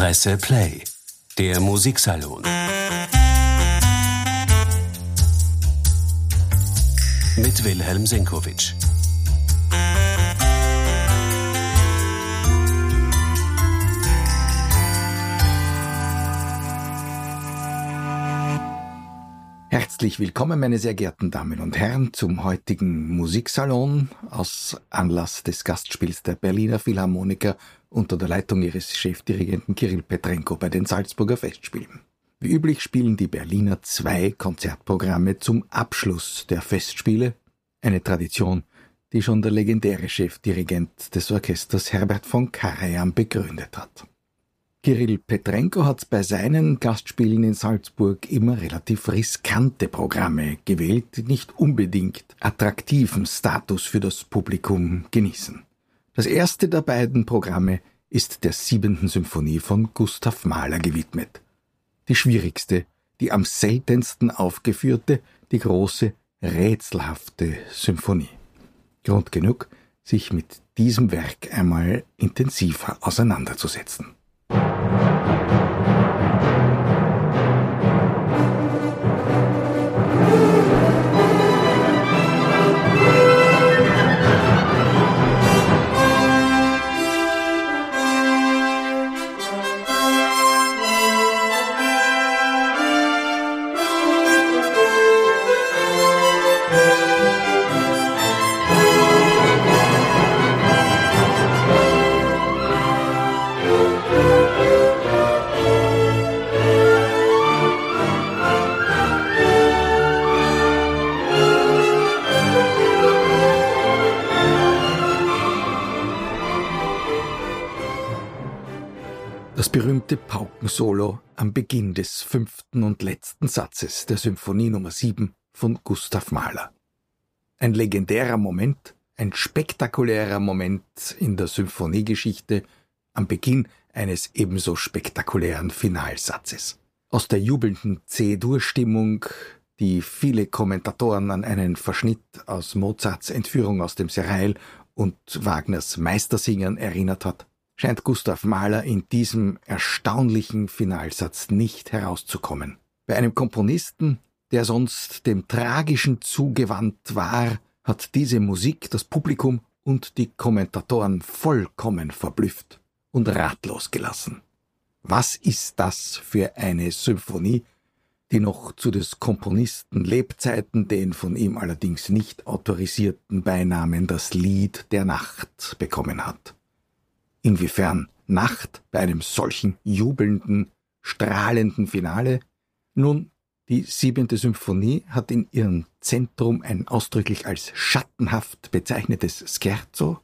Presse Play, der Musiksalon. Mit Wilhelm Senkowitsch. Herzlich willkommen, meine sehr geehrten Damen und Herren, zum heutigen Musiksalon aus Anlass des Gastspiels der Berliner Philharmoniker unter der Leitung ihres Chefdirigenten Kirill Petrenko bei den Salzburger Festspielen. Wie üblich spielen die Berliner zwei Konzertprogramme zum Abschluss der Festspiele, eine Tradition, die schon der legendäre Chefdirigent des Orchesters Herbert von Karajan begründet hat. Kirill Petrenko hat bei seinen Gastspielen in Salzburg immer relativ riskante Programme gewählt, die nicht unbedingt attraktiven Status für das Publikum genießen. Das erste der beiden Programme ist der siebenten Symphonie von Gustav Mahler gewidmet. Die schwierigste, die am seltensten aufgeführte, die große, rätselhafte Symphonie. Grund genug, sich mit diesem Werk einmal intensiver auseinanderzusetzen. Beginn des fünften und letzten Satzes der Symphonie Nummer 7 von Gustav Mahler. Ein legendärer Moment, ein spektakulärer Moment in der Symphoniegeschichte am Beginn eines ebenso spektakulären Finalsatzes. Aus der jubelnden C-Dur-Stimmung, die viele Kommentatoren an einen Verschnitt aus Mozarts Entführung aus dem Serail und Wagners Meistersingern erinnert hat, scheint Gustav Mahler in diesem erstaunlichen Finalsatz nicht herauszukommen. Bei einem Komponisten, der sonst dem Tragischen zugewandt war, hat diese Musik das Publikum und die Kommentatoren vollkommen verblüfft und ratlos gelassen. Was ist das für eine Symphonie, die noch zu des Komponisten Lebzeiten den von ihm allerdings nicht autorisierten Beinamen das Lied der Nacht bekommen hat? Inwiefern Nacht bei einem solchen jubelnden, strahlenden Finale? Nun, die siebente Symphonie hat in ihrem Zentrum ein ausdrücklich als schattenhaft bezeichnetes Scherzo,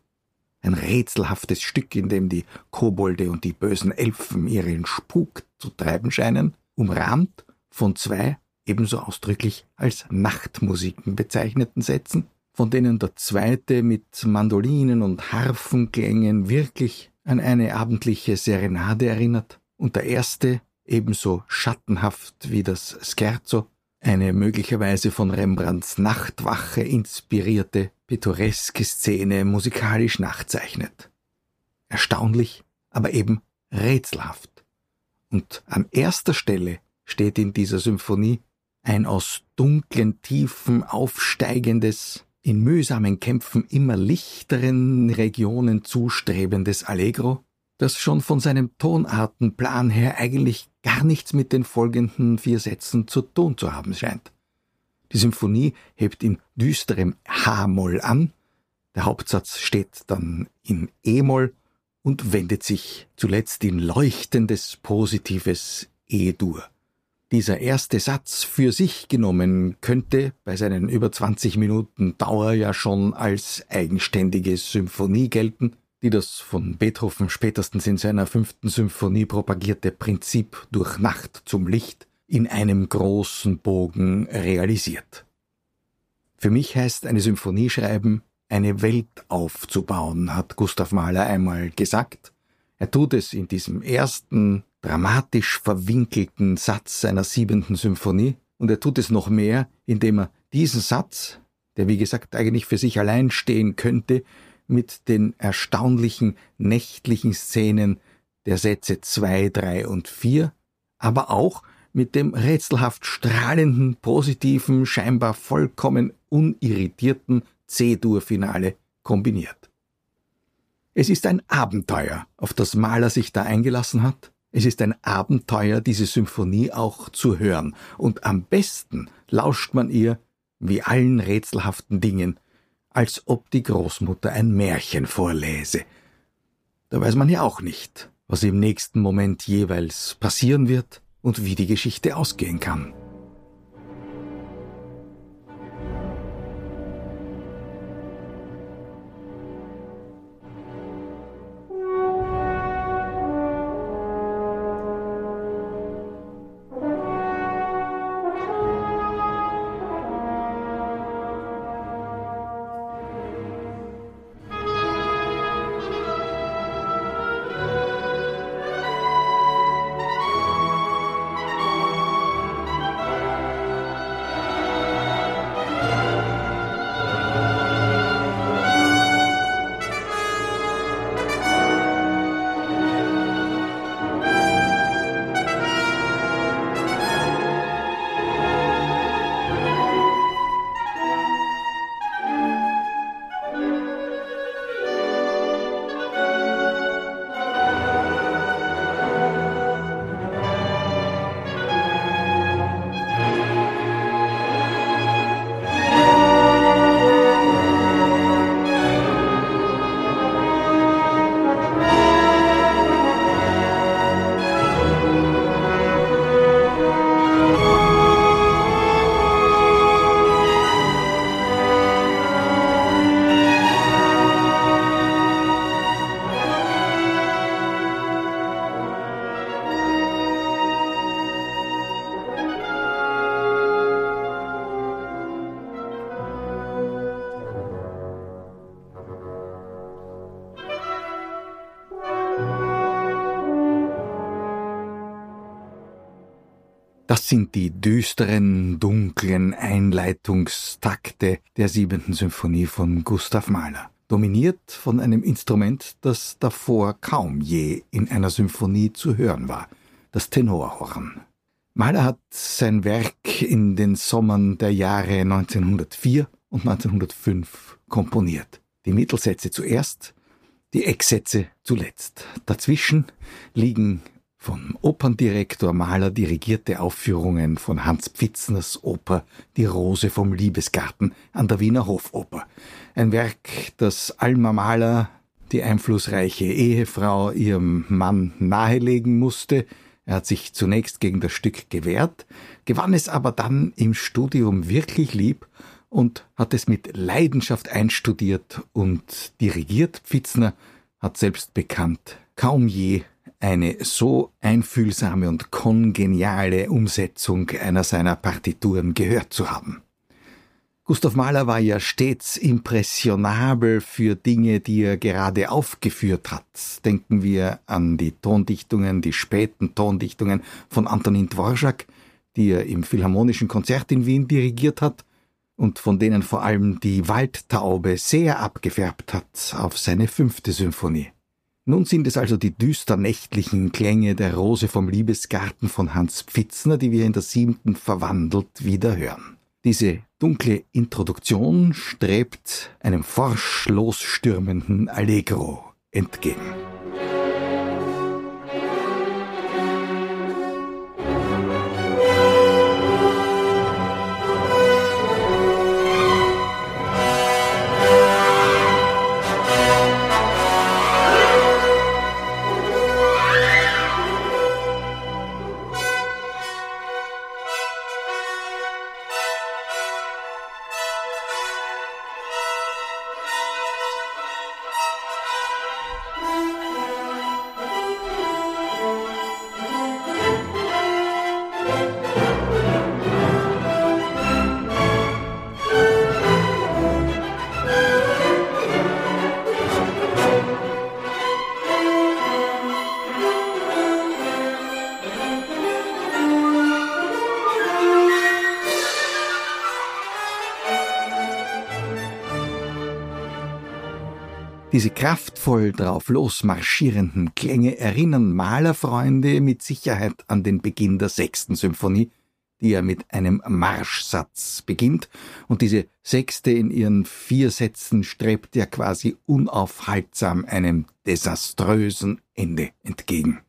ein rätselhaftes Stück, in dem die Kobolde und die bösen Elfen ihren Spuk zu treiben scheinen, umrahmt von zwei ebenso ausdrücklich als Nachtmusiken bezeichneten Sätzen, von denen der zweite mit Mandolinen und Harfenklängen wirklich an eine abendliche Serenade erinnert und der erste ebenso schattenhaft wie das Scherzo eine möglicherweise von Rembrandts Nachtwache inspirierte pittoreske Szene musikalisch nachzeichnet. Erstaunlich, aber eben rätselhaft. Und an erster Stelle steht in dieser Symphonie ein aus dunklen Tiefen aufsteigendes, in mühsamen Kämpfen immer lichteren Regionen zustrebendes Allegro, das schon von seinem Tonartenplan her eigentlich gar nichts mit den folgenden vier Sätzen zu tun zu haben scheint. Die Symphonie hebt in düsterem H-Moll an, der Hauptsatz steht dann in E-Moll und wendet sich zuletzt in leuchtendes positives E-Dur. Dieser erste Satz für sich genommen könnte bei seinen über 20 Minuten Dauer ja schon als eigenständige Symphonie gelten, die das von Beethoven spätestens in seiner fünften Symphonie propagierte Prinzip durch Nacht zum Licht in einem großen Bogen realisiert. Für mich heißt eine Symphonie schreiben, eine Welt aufzubauen, hat Gustav Mahler einmal gesagt. Er tut es in diesem ersten dramatisch verwinkelten Satz seiner siebenten Symphonie, und er tut es noch mehr, indem er diesen Satz, der wie gesagt eigentlich für sich allein stehen könnte, mit den erstaunlichen nächtlichen Szenen der Sätze 2, 3 und 4, aber auch mit dem rätselhaft strahlenden, positiven, scheinbar vollkommen unirritierten C-Dur-Finale kombiniert. Es ist ein Abenteuer, auf das Mahler sich da eingelassen hat. Es ist ein Abenteuer, diese Symphonie auch zu hören. Und am besten lauscht man ihr, wie allen rätselhaften Dingen, als ob die Großmutter ein Märchen vorläse. Da weiß man ja auch nicht, was im nächsten Moment jeweils passieren wird und wie die Geschichte ausgehen kann. Das sind die düsteren, dunklen Einleitungstakte der siebenten Symphonie von Gustav Mahler, dominiert von einem Instrument, das davor kaum je in einer Symphonie zu hören war, das Tenorhorn. Mahler hat sein Werk in den Sommern der Jahre 1904 und 1905 komponiert. Die Mittelsätze zuerst, die Ecksätze zuletzt. Dazwischen liegen vom Operndirektor Mahler dirigierte Aufführungen von Hans Pfitzners Oper Die Rose vom Liebesgarten an der Wiener Hofoper. Ein Werk, das Alma Mahler, die einflussreiche Ehefrau, ihrem Mann nahelegen musste. Er hat sich zunächst gegen das Stück gewehrt, gewann es aber dann im Studium wirklich lieb und hat es mit Leidenschaft einstudiert und dirigiert. Pfitzner hat selbst bekannt, kaum je eine so einfühlsame und kongeniale Umsetzung einer seiner Partituren gehört zu haben. Gustav Mahler war ja stets impressionabel für Dinge, die er gerade aufgeführt hat. Denken wir an die Tondichtungen, die späten Tondichtungen von Antonin Dvorak, die er im Philharmonischen Konzert in Wien dirigiert hat und von denen vor allem die Waldtaube sehr abgefärbt hat auf seine fünfte Symphonie. Nun sind es also die düster nächtlichen Klänge der Rose vom Liebesgarten von Hans Pfitzner, die wir in der siebten verwandelt wieder hören. Diese dunkle Introduktion strebt einem forsch losstürmenden Allegro entgegen. Kraftvoll drauf losmarschierenden Klänge erinnern Malerfreunde mit Sicherheit an den Beginn der sechsten Symphonie, die ja mit einem Marschsatz beginnt, und diese sechste in ihren vier Sätzen strebt ja quasi unaufhaltsam einem desaströsen Ende entgegen.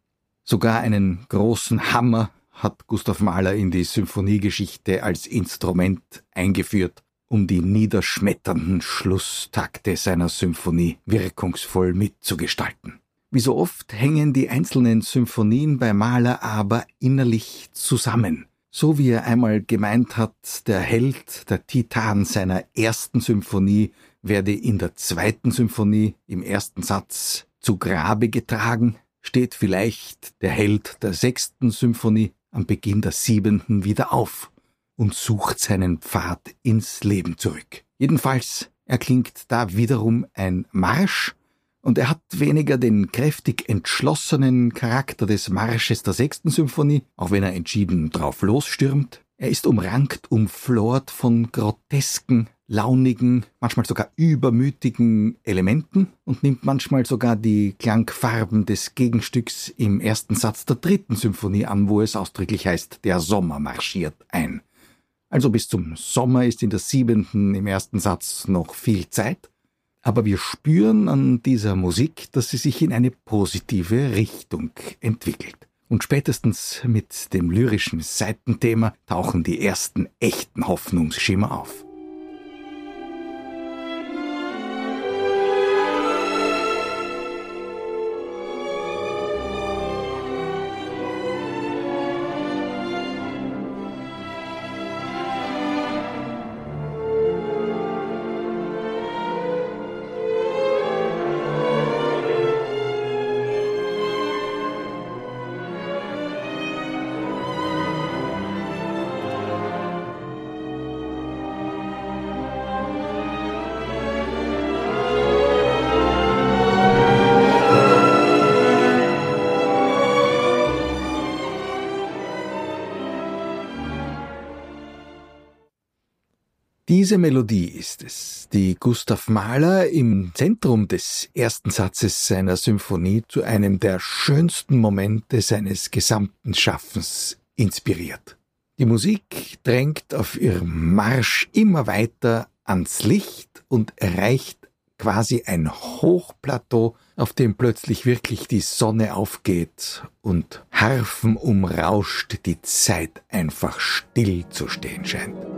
Sogar einen großen Hammer hat Gustav Mahler in die Symphoniegeschichte als Instrument eingeführt, um die niederschmetternden Schlusstakte seiner Symphonie wirkungsvoll mitzugestalten. Wie so oft hängen die einzelnen Symphonien bei Mahler aber innerlich zusammen. So wie er einmal gemeint hat, der Held, der Titan seiner ersten Symphonie werde in der zweiten Symphonie im ersten Satz zu Grabe getragen, steht vielleicht der Held der sechsten Symphonie am Beginn der siebenten wieder auf und sucht seinen Pfad ins Leben zurück. Jedenfalls erklingt da wiederum ein Marsch, und er hat weniger den kräftig entschlossenen Charakter des Marsches der sechsten Symphonie, auch wenn er entschieden drauf losstürmt. Er ist umrankt, umflort von grotesken, launigen, manchmal sogar übermütigen Elementen und nimmt manchmal sogar die Klangfarben des Gegenstücks im ersten Satz der dritten Symphonie an, wo es ausdrücklich heißt, der Sommer marschiert ein. Also bis zum Sommer ist in der siebenten im ersten Satz noch viel Zeit, aber wir spüren an dieser Musik, dass sie sich in eine positive Richtung entwickelt. Und spätestens mit dem lyrischen Seitenthema tauchen die ersten echten Hoffnungsschimmer auf. Diese Melodie ist es, die Gustav Mahler im Zentrum des ersten Satzes seiner Symphonie zu einem der schönsten Momente seines gesamten Schaffens inspiriert. Die Musik drängt auf ihrem Marsch immer weiter ans Licht und erreicht quasi ein Hochplateau, auf dem plötzlich wirklich die Sonne aufgeht und Harfen umrauscht, die Zeit einfach still zu stehen scheint.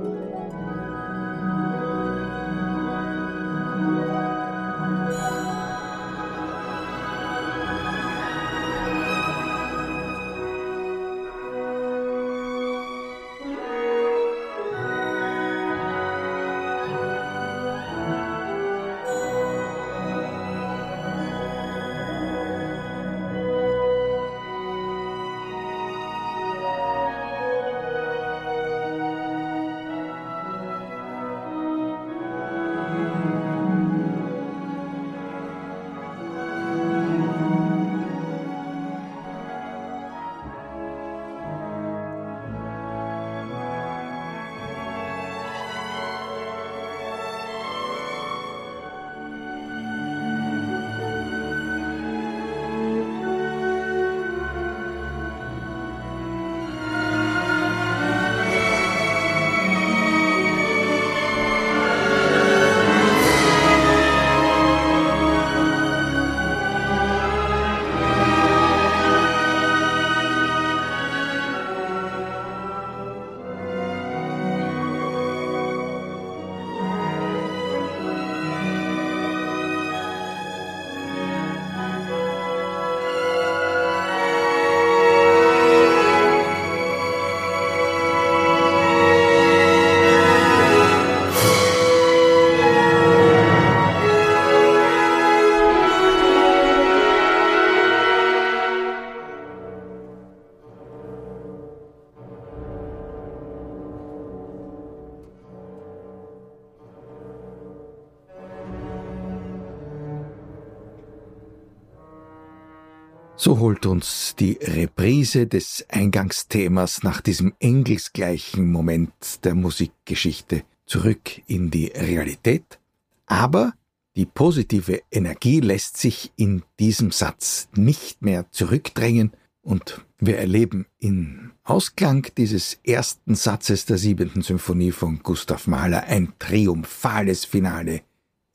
So holt uns die Reprise des Eingangsthemas nach diesem engelsgleichen Moment der Musikgeschichte zurück in die Realität, aber Die positive Energie lässt sich in diesem Satz nicht mehr zurückdrängen und wir erleben im Ausklang dieses ersten Satzes der siebenten Symphonie von Gustav Mahler ein triumphales Finale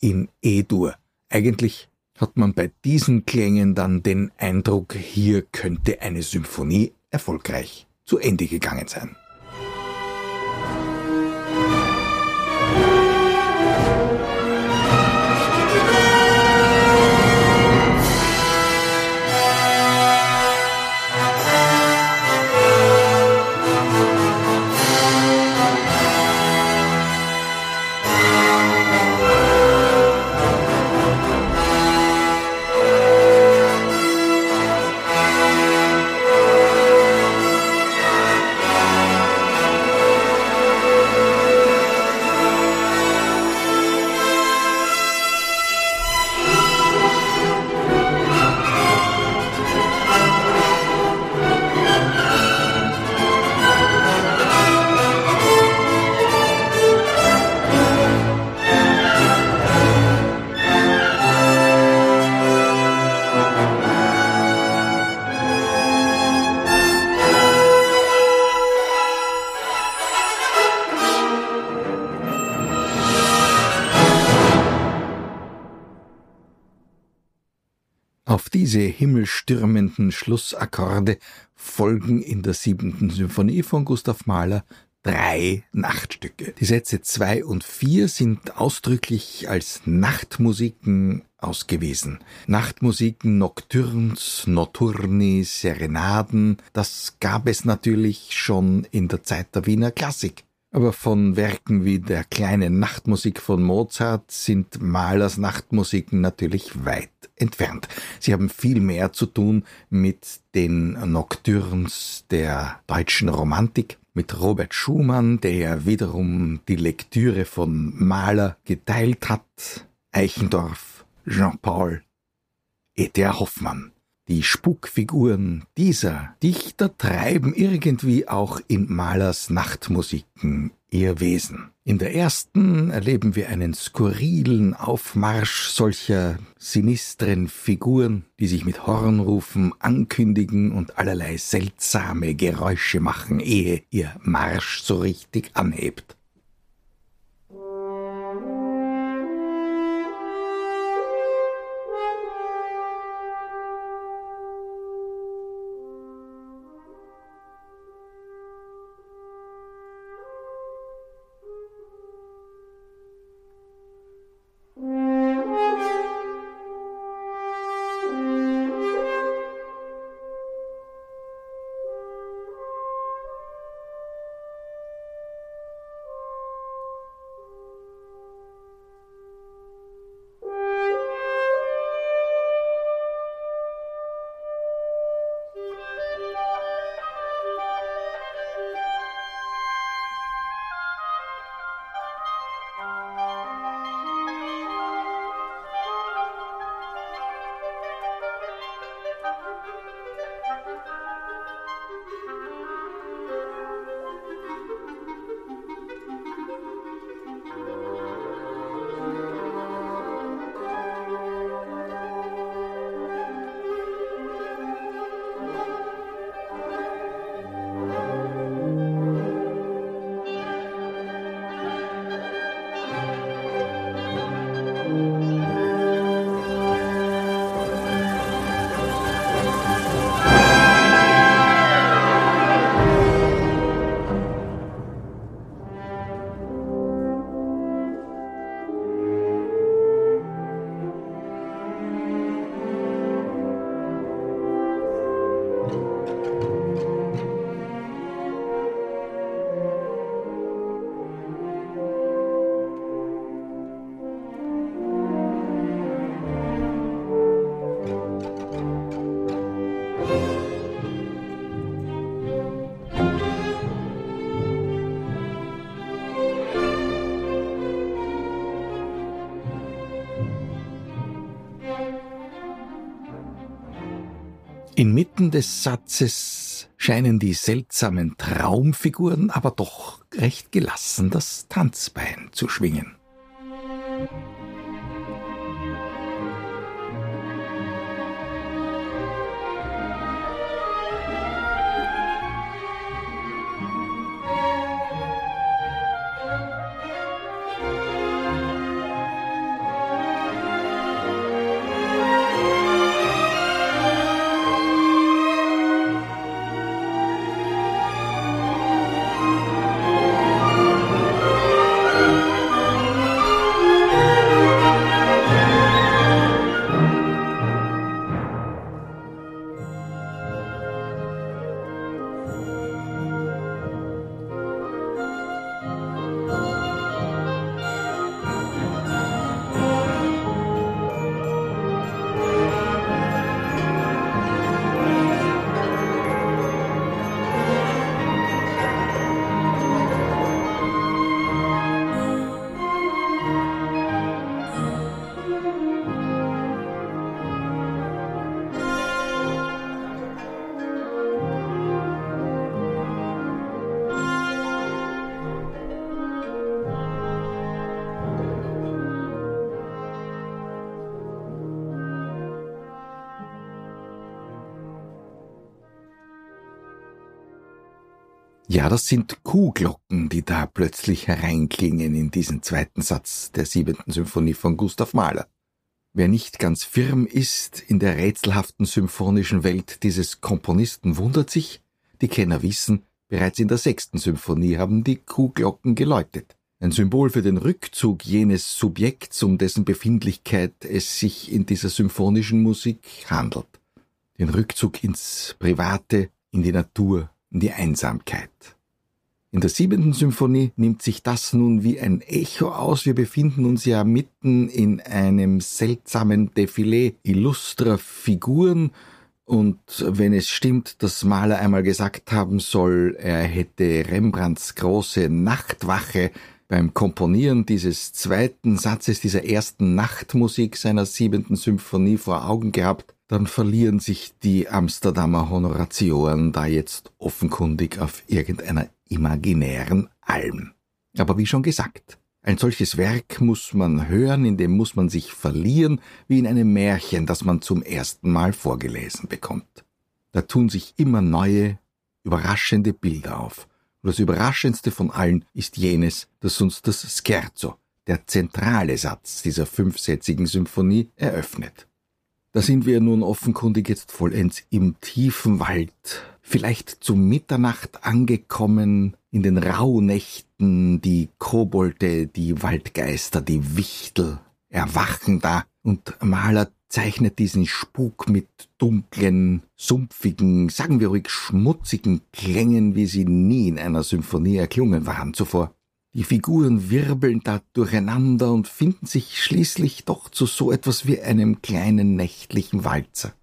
in E-Dur. Eigentlich hat man bei diesen Klängen dann den Eindruck, hier könnte eine Symphonie erfolgreich zu Ende gegangen sein. Auf diese himmelstürmenden Schlussakkorde folgen in der siebenten Symphonie von Gustav Mahler drei Nachtstücke. Die Sätze zwei und vier sind ausdrücklich als Nachtmusiken ausgewiesen. Nachtmusiken, Nocturns, Notturni, Serenaden, das gab es natürlich schon in der Zeit der Wiener Klassik. Aber von Werken wie der kleinen Nachtmusik von Mozart sind Mahlers Nachtmusiken natürlich weit entfernt. Sie haben viel mehr zu tun mit den Nocturns der deutschen Romantik, mit Robert Schumann, der wiederum die Lektüre von Mahler geteilt hat, Eichendorff, Jean-Paul, E.T.A. Hoffmann. Die Spukfiguren dieser Dichter treiben irgendwie auch in Mahlers Nachtmusiken ihr Wesen. In der ersten erleben wir einen skurrilen Aufmarsch solcher sinistren Figuren, die sich mit Hornrufen ankündigen und allerlei seltsame Geräusche machen, ehe ihr Marsch so richtig anhebt. Inmitten des Satzes scheinen die seltsamen Traumfiguren aber doch recht gelassen das Tanzbein zu schwingen. Ja, das sind Kuhglocken, die da plötzlich hereinklingen in diesen zweiten Satz der siebenten Symphonie von Gustav Mahler. Wer nicht ganz firm ist in der rätselhaften symphonischen Welt dieses Komponisten, wundert sich, die Kenner wissen, bereits in der sechsten Symphonie haben die Kuhglocken geläutet. Ein Symbol für den Rückzug jenes Subjekts, um dessen Befindlichkeit es sich in dieser symphonischen Musik handelt. Den Rückzug ins Private, in die Natur, in die Einsamkeit. In der siebenten Symphonie nimmt sich das nun wie ein Echo aus. Wir befinden uns ja mitten in einem seltsamen Defilé illustrer Figuren, und wenn es stimmt, dass Mahler einmal gesagt haben soll, er hätte Rembrandts große Nachtwache beim Komponieren dieses zweiten Satzes dieser ersten Nachtmusik seiner siebenten Symphonie vor Augen gehabt, dann verlieren sich die Amsterdamer Honoratioren da jetzt offenkundig auf irgendeiner imaginären Alm. Aber wie schon gesagt, ein solches Werk muss man hören, in dem muss man sich verlieren, wie in einem Märchen, das man zum ersten Mal vorgelesen bekommt. Da tun sich immer neue, überraschende Bilder auf. Und das Überraschendste von allen ist jenes, das uns das Scherzo, der zentrale Satz dieser fünfsätzigen Symphonie, eröffnet. Da sind wir nun offenkundig jetzt vollends im tiefen Wald, vielleicht zu Mitternacht angekommen, in den Rauhnächten, die Kobolde, die Waldgeister, die Wichtel erwachen da, und Maler zeichnet diesen Spuk mit dunklen, sumpfigen, sagen wir ruhig schmutzigen Klängen, wie sie nie in einer Symphonie erklungen waren zuvor. Die Figuren wirbeln da durcheinander und finden sich schließlich doch zu so etwas wie einem kleinen nächtlichen Walzer.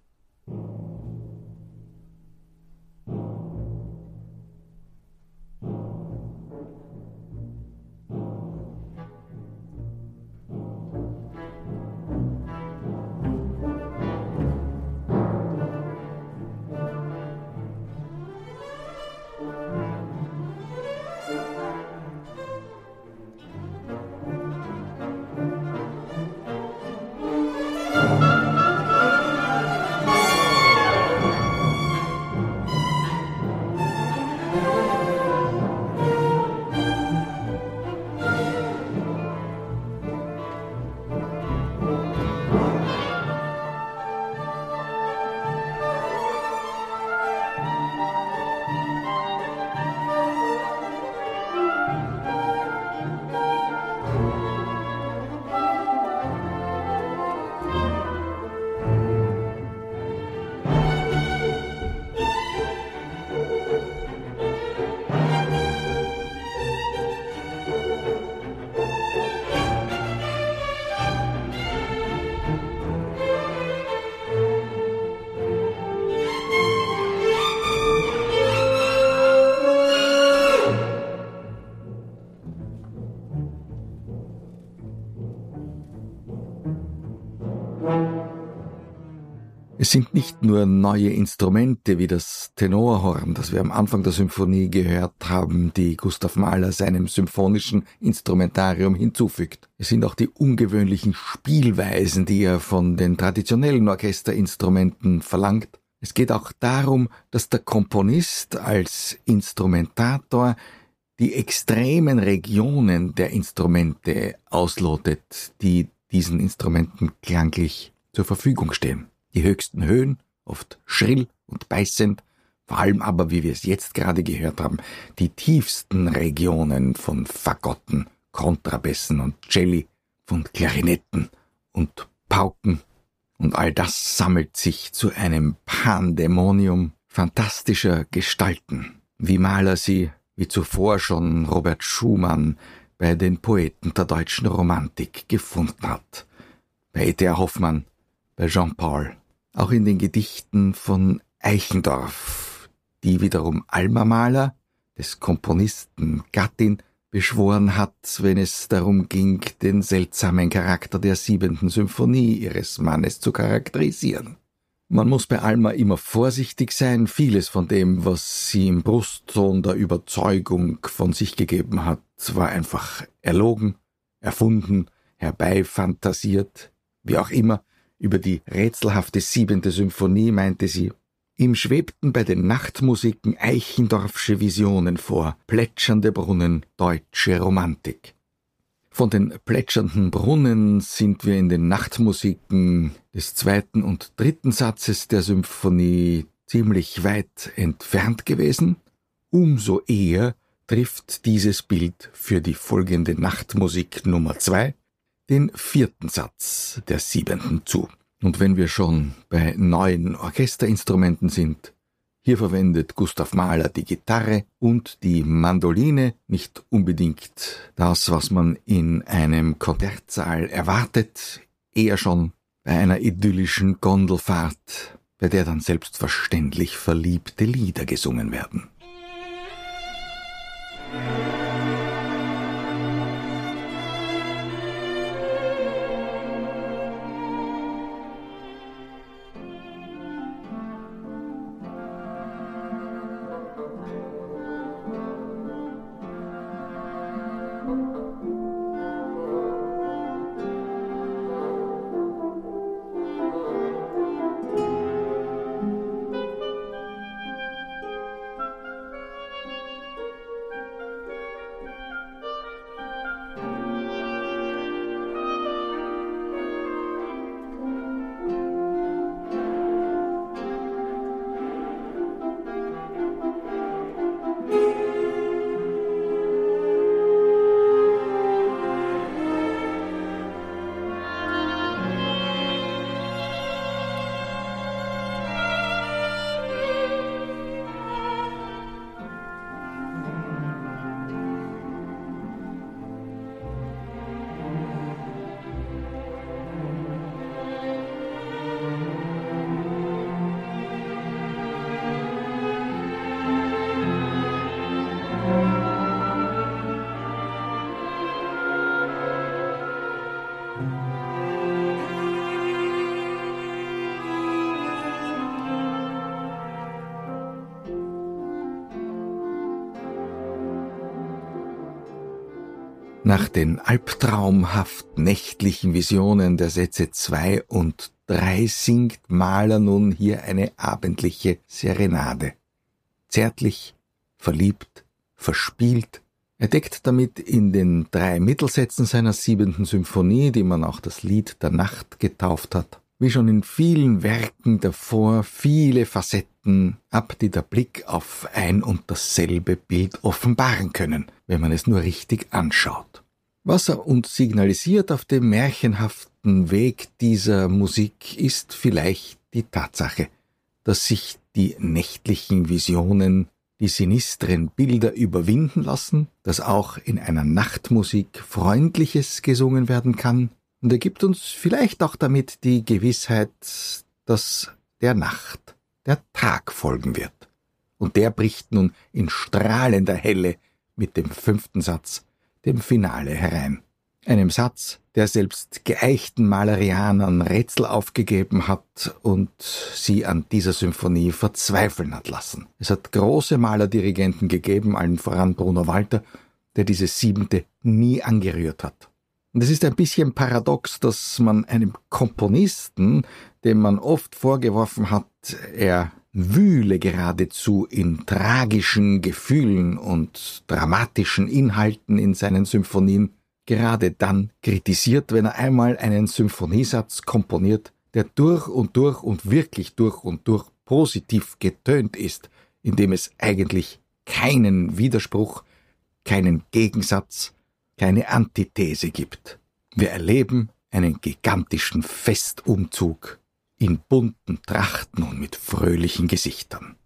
Sind nicht nur neue Instrumente wie das Tenorhorn, das wir am Anfang der Symphonie gehört haben, die Gustav Mahler seinem symphonischen Instrumentarium hinzufügt. Es sind auch die ungewöhnlichen Spielweisen, die er von den traditionellen Orchesterinstrumenten verlangt. Es geht auch darum, dass der Komponist als Instrumentator die extremen Regionen der Instrumente auslotet, die diesen Instrumenten klanglich zur Verfügung stehen die höchsten Höhen, oft schrill und beißend, vor allem aber, wie wir es jetzt gerade gehört haben, die tiefsten Regionen von Fagotten, Kontrabässen und Celli, von Klarinetten und Pauken, und all das sammelt sich zu einem Pandemonium fantastischer Gestalten, wie Maler sie, wie zuvor schon Robert Schumann bei den Poeten der deutschen Romantik gefunden hat, bei E.T.A. Hoffmann, bei Jean Paul auch in den Gedichten von Eichendorff, die wiederum Alma Mahler, des Komponisten Gattin, beschworen hat, wenn es darum ging, den seltsamen Charakter der siebenten Symphonie ihres Mannes zu charakterisieren. Man muss bei Alma immer vorsichtig sein, vieles von dem, was sie im Brustton der Überzeugung von sich gegeben hat, war einfach erlogen, erfunden, herbeifantasiert, wie auch immer, über die rätselhafte siebente Symphonie meinte sie, Ihm schwebten bei den Nachtmusiken Eichendorffsche Visionen vor, plätschernde Brunnen, deutsche Romantik. Von den plätschernden Brunnen sind wir in den Nachtmusiken des zweiten und dritten Satzes der Symphonie ziemlich weit entfernt gewesen. Umso eher trifft dieses Bild für die folgende Nachtmusik Nummer zwei den vierten Satz der siebenten zu. Und wenn wir schon bei neuen Orchesterinstrumenten sind, hier verwendet Gustav Mahler die Gitarre und die Mandoline, nicht unbedingt das, was man in einem Konzertsaal erwartet, eher schon bei einer idyllischen Gondelfahrt, bei der dann selbstverständlich verliebte Lieder gesungen werden. Nach den albtraumhaft nächtlichen Visionen der Sätze zwei und drei singt Mahler nun hier eine abendliche Serenade. Zärtlich, verliebt, verspielt, er deckt damit in den drei Mittelsätzen seiner siebenten Symphonie, die man auch das Lied der Nacht getauft hat, wie schon in vielen Werken davor viele Facetten ab, die der Blick auf ein und dasselbe Bild offenbaren können, wenn man es nur richtig anschaut. Was er uns signalisiert auf dem märchenhaften Weg dieser Musik ist vielleicht die Tatsache, dass sich die nächtlichen Visionen die sinistren Bilder überwinden lassen, dass auch in einer Nachtmusik Freundliches gesungen werden kann, und er gibt uns vielleicht auch damit die Gewissheit, dass der Nacht der Tag folgen wird. Und der bricht nun in strahlender Helle mit dem fünften Satz, dem Finale herein. Einem Satz, der selbst geeichten Malerianern Rätsel aufgegeben hat und sie an dieser Symphonie verzweifeln hat lassen. Es hat große Malerdirigenten gegeben, allen voran Bruno Walter, der diese siebente nie angerührt hat. Und es ist ein bisschen paradox, dass man einem Komponisten, dem man oft vorgeworfen hat, er wühle geradezu in tragischen Gefühlen und dramatischen Inhalten in seinen Symphonien, gerade dann kritisiert, wenn er einmal einen Symphoniesatz komponiert, der durch und durch und wirklich durch und durch positiv getönt ist, indem es eigentlich keinen Widerspruch, keinen Gegensatz, keine Antithese gibt. Wir erleben einen gigantischen Festumzug in bunten Trachten und mit fröhlichen Gesichtern.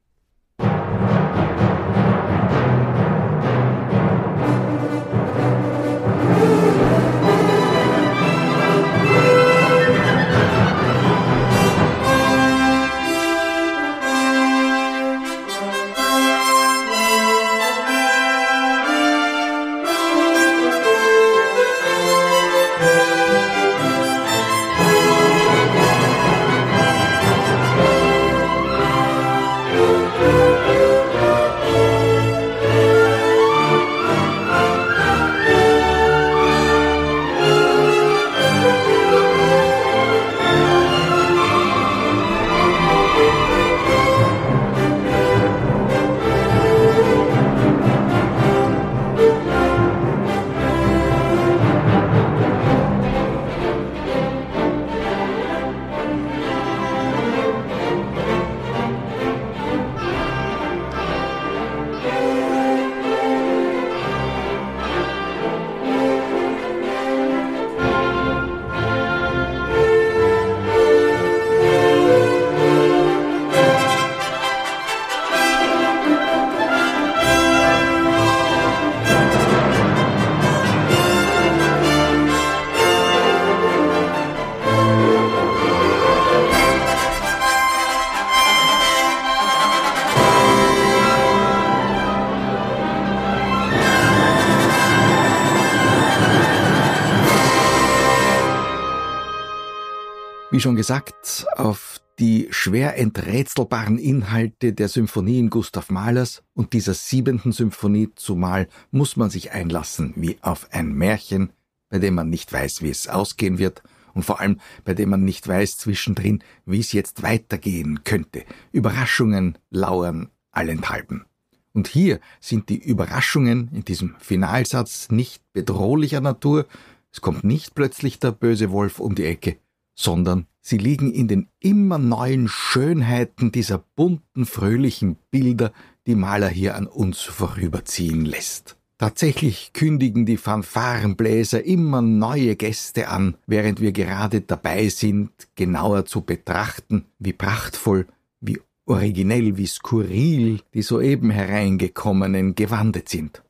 Schon gesagt, auf die schwer enträtselbaren Inhalte der Symphonien Gustav Mahlers und dieser siebenten Symphonie zumal muss man sich einlassen wie auf ein Märchen, bei dem man nicht weiß, wie es ausgehen wird und vor allem bei dem man nicht weiß zwischendrin, wie es jetzt weitergehen könnte. Überraschungen lauern allenthalben. Und hier sind die Überraschungen in diesem Finalsatz nicht bedrohlicher Natur, es kommt nicht plötzlich der böse Wolf um die Ecke, sondern sie liegen in den immer neuen Schönheiten dieser bunten, fröhlichen Bilder, die Maler hier an uns vorüberziehen lässt. Tatsächlich kündigen die Fanfarenbläser immer neue Gäste an, während wir gerade dabei sind, genauer zu betrachten, wie prachtvoll, wie originell, wie skurril die soeben hereingekommenen gewandet sind.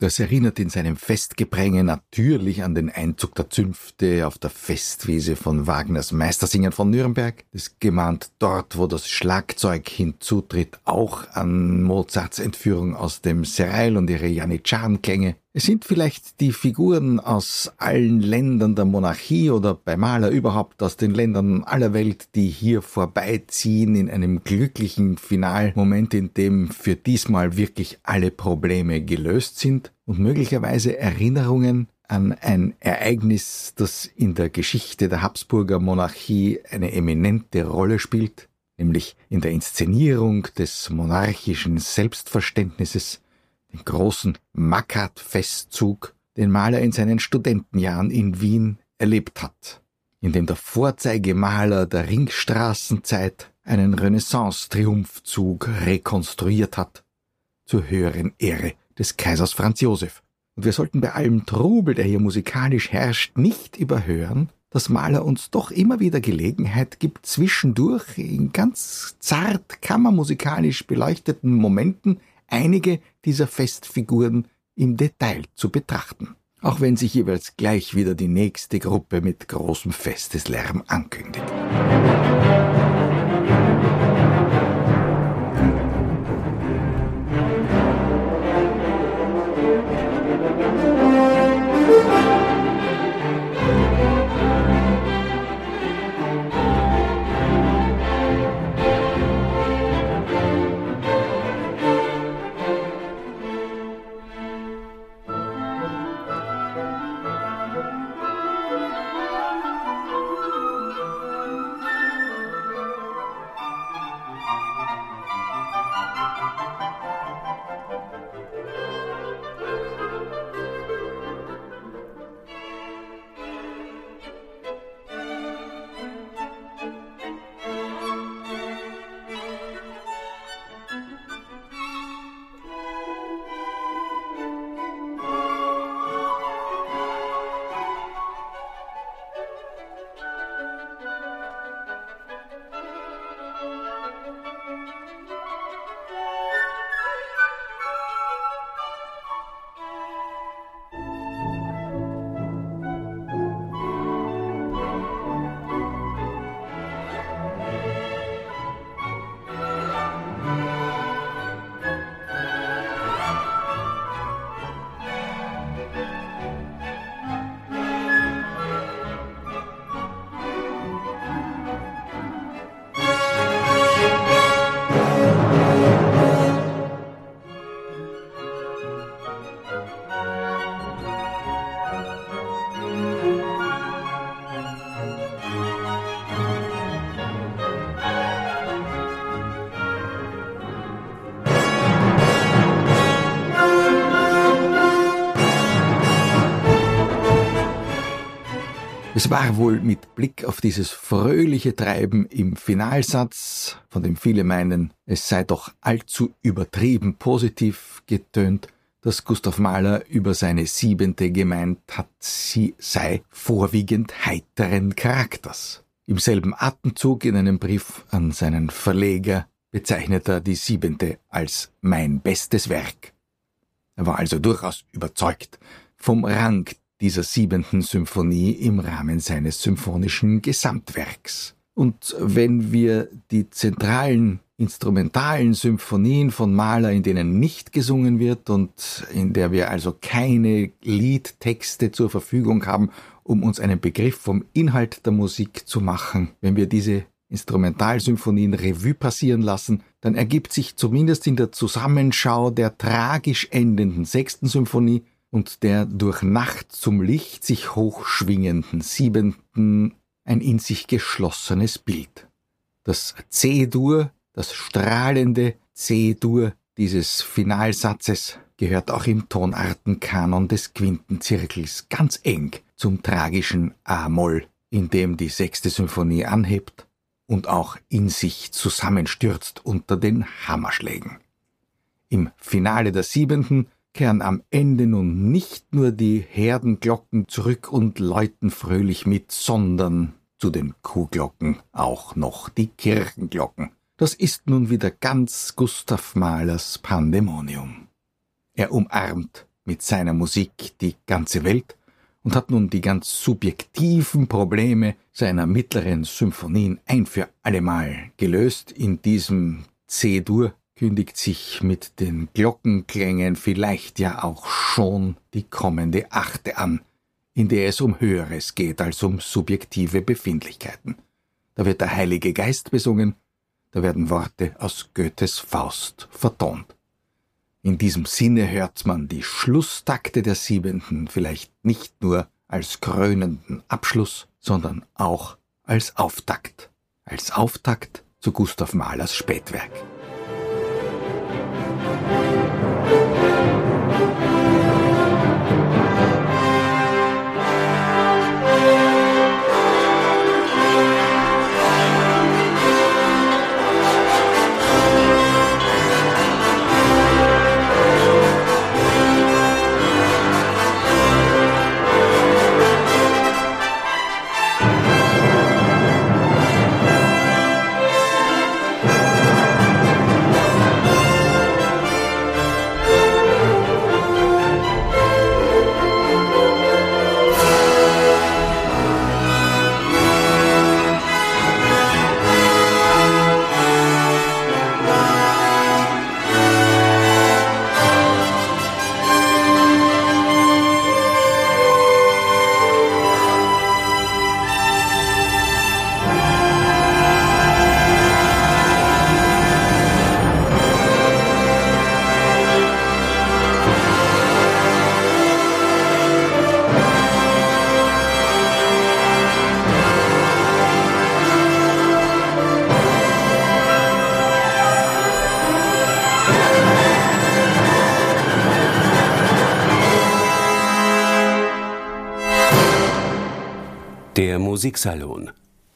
Das erinnert in seinem Festgepränge natürlich an den Einzug der Zünfte auf der Festwiese von Wagners Meistersingen von Nürnberg. Es gemahnt dort, wo das Schlagzeug hinzutritt, auch an Mozarts Entführung aus dem Serail und ihre Janitscharen-Klänge. Es sind vielleicht die Figuren aus allen Ländern der Monarchie oder bei Maler überhaupt aus den Ländern aller Welt, die hier vorbeiziehen in einem glücklichen Finalmoment, in dem für diesmal wirklich alle Probleme gelöst sind und möglicherweise Erinnerungen an ein Ereignis, das in der Geschichte der Habsburger Monarchie eine eminente Rolle spielt, nämlich in der Inszenierung des monarchischen Selbstverständnisses den großen Mackert-Festzug, den Maler in seinen Studentenjahren in Wien erlebt hat, in dem der Vorzeigemaler der Ringstraßenzeit einen Renaissance-Triumphzug rekonstruiert hat, zur höheren Ehre des Kaisers Franz Josef. Und wir sollten bei allem Trubel, der hier musikalisch herrscht, nicht überhören, dass Maler uns doch immer wieder Gelegenheit gibt, zwischendurch in ganz zart kammermusikalisch beleuchteten Momenten einige dieser Festfiguren im Detail zu betrachten, auch wenn sich jeweils gleich wieder die nächste Gruppe mit großem Festeslärm ankündigt. War wohl mit Blick auf dieses fröhliche Treiben im Finalsatz, von dem viele meinen, es sei doch allzu übertrieben positiv getönt, dass Gustav Mahler über seine Siebente gemeint hat, sie sei vorwiegend heiteren Charakters. Im selben Atemzug in einem Brief an seinen Verleger bezeichnet er die Siebente als mein bestes Werk. Er war also durchaus überzeugt vom Rang dieser siebenten Symphonie im Rahmen seines symphonischen Gesamtwerks. Und wenn wir die zentralen instrumentalen Symphonien von Mahler, in denen nicht gesungen wird und in der wir also keine Liedtexte zur Verfügung haben, um uns einen Begriff vom Inhalt der Musik zu machen, wenn wir diese Instrumentalsymphonien Revue passieren lassen, dann ergibt sich zumindest in der Zusammenschau der tragisch endenden sechsten Symphonie und der durch Nacht zum Licht sich hochschwingenden siebenten ein in sich geschlossenes Bild. Das C-Dur, das strahlende C-Dur dieses Finalsatzes gehört auch im Tonartenkanon des Quintenzirkels ganz eng zum tragischen A-Moll, in dem die sechste Symphonie anhebt und auch in sich zusammenstürzt unter den Hammerschlägen. Im Finale der siebenten kehren am Ende nun nicht nur die Herdenglocken zurück und läuten fröhlich mit, sondern zu den Kuhglocken auch noch die Kirchenglocken. Das ist nun wieder ganz Gustav Mahlers Pandemonium. Er umarmt mit seiner Musik die ganze Welt und hat nun die ganz subjektiven Probleme seiner mittleren Symphonien ein für allemal gelöst. In diesem C-Dur kündigt sich mit den Glockenklängen vielleicht ja auch schon die kommende Achte an, in der es um Höheres geht als um subjektive Befindlichkeiten. Da wird der Heilige Geist besungen, da werden Worte aus Goethes Faust vertont. In diesem Sinne hört man die Schlusstakte der Siebenten vielleicht nicht nur als krönenden Abschluss, sondern auch als Auftakt, als Auftakt zu Gustav Mahlers Spätwerk. Musiksalon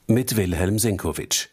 mit Wilhelm Senkowitsch.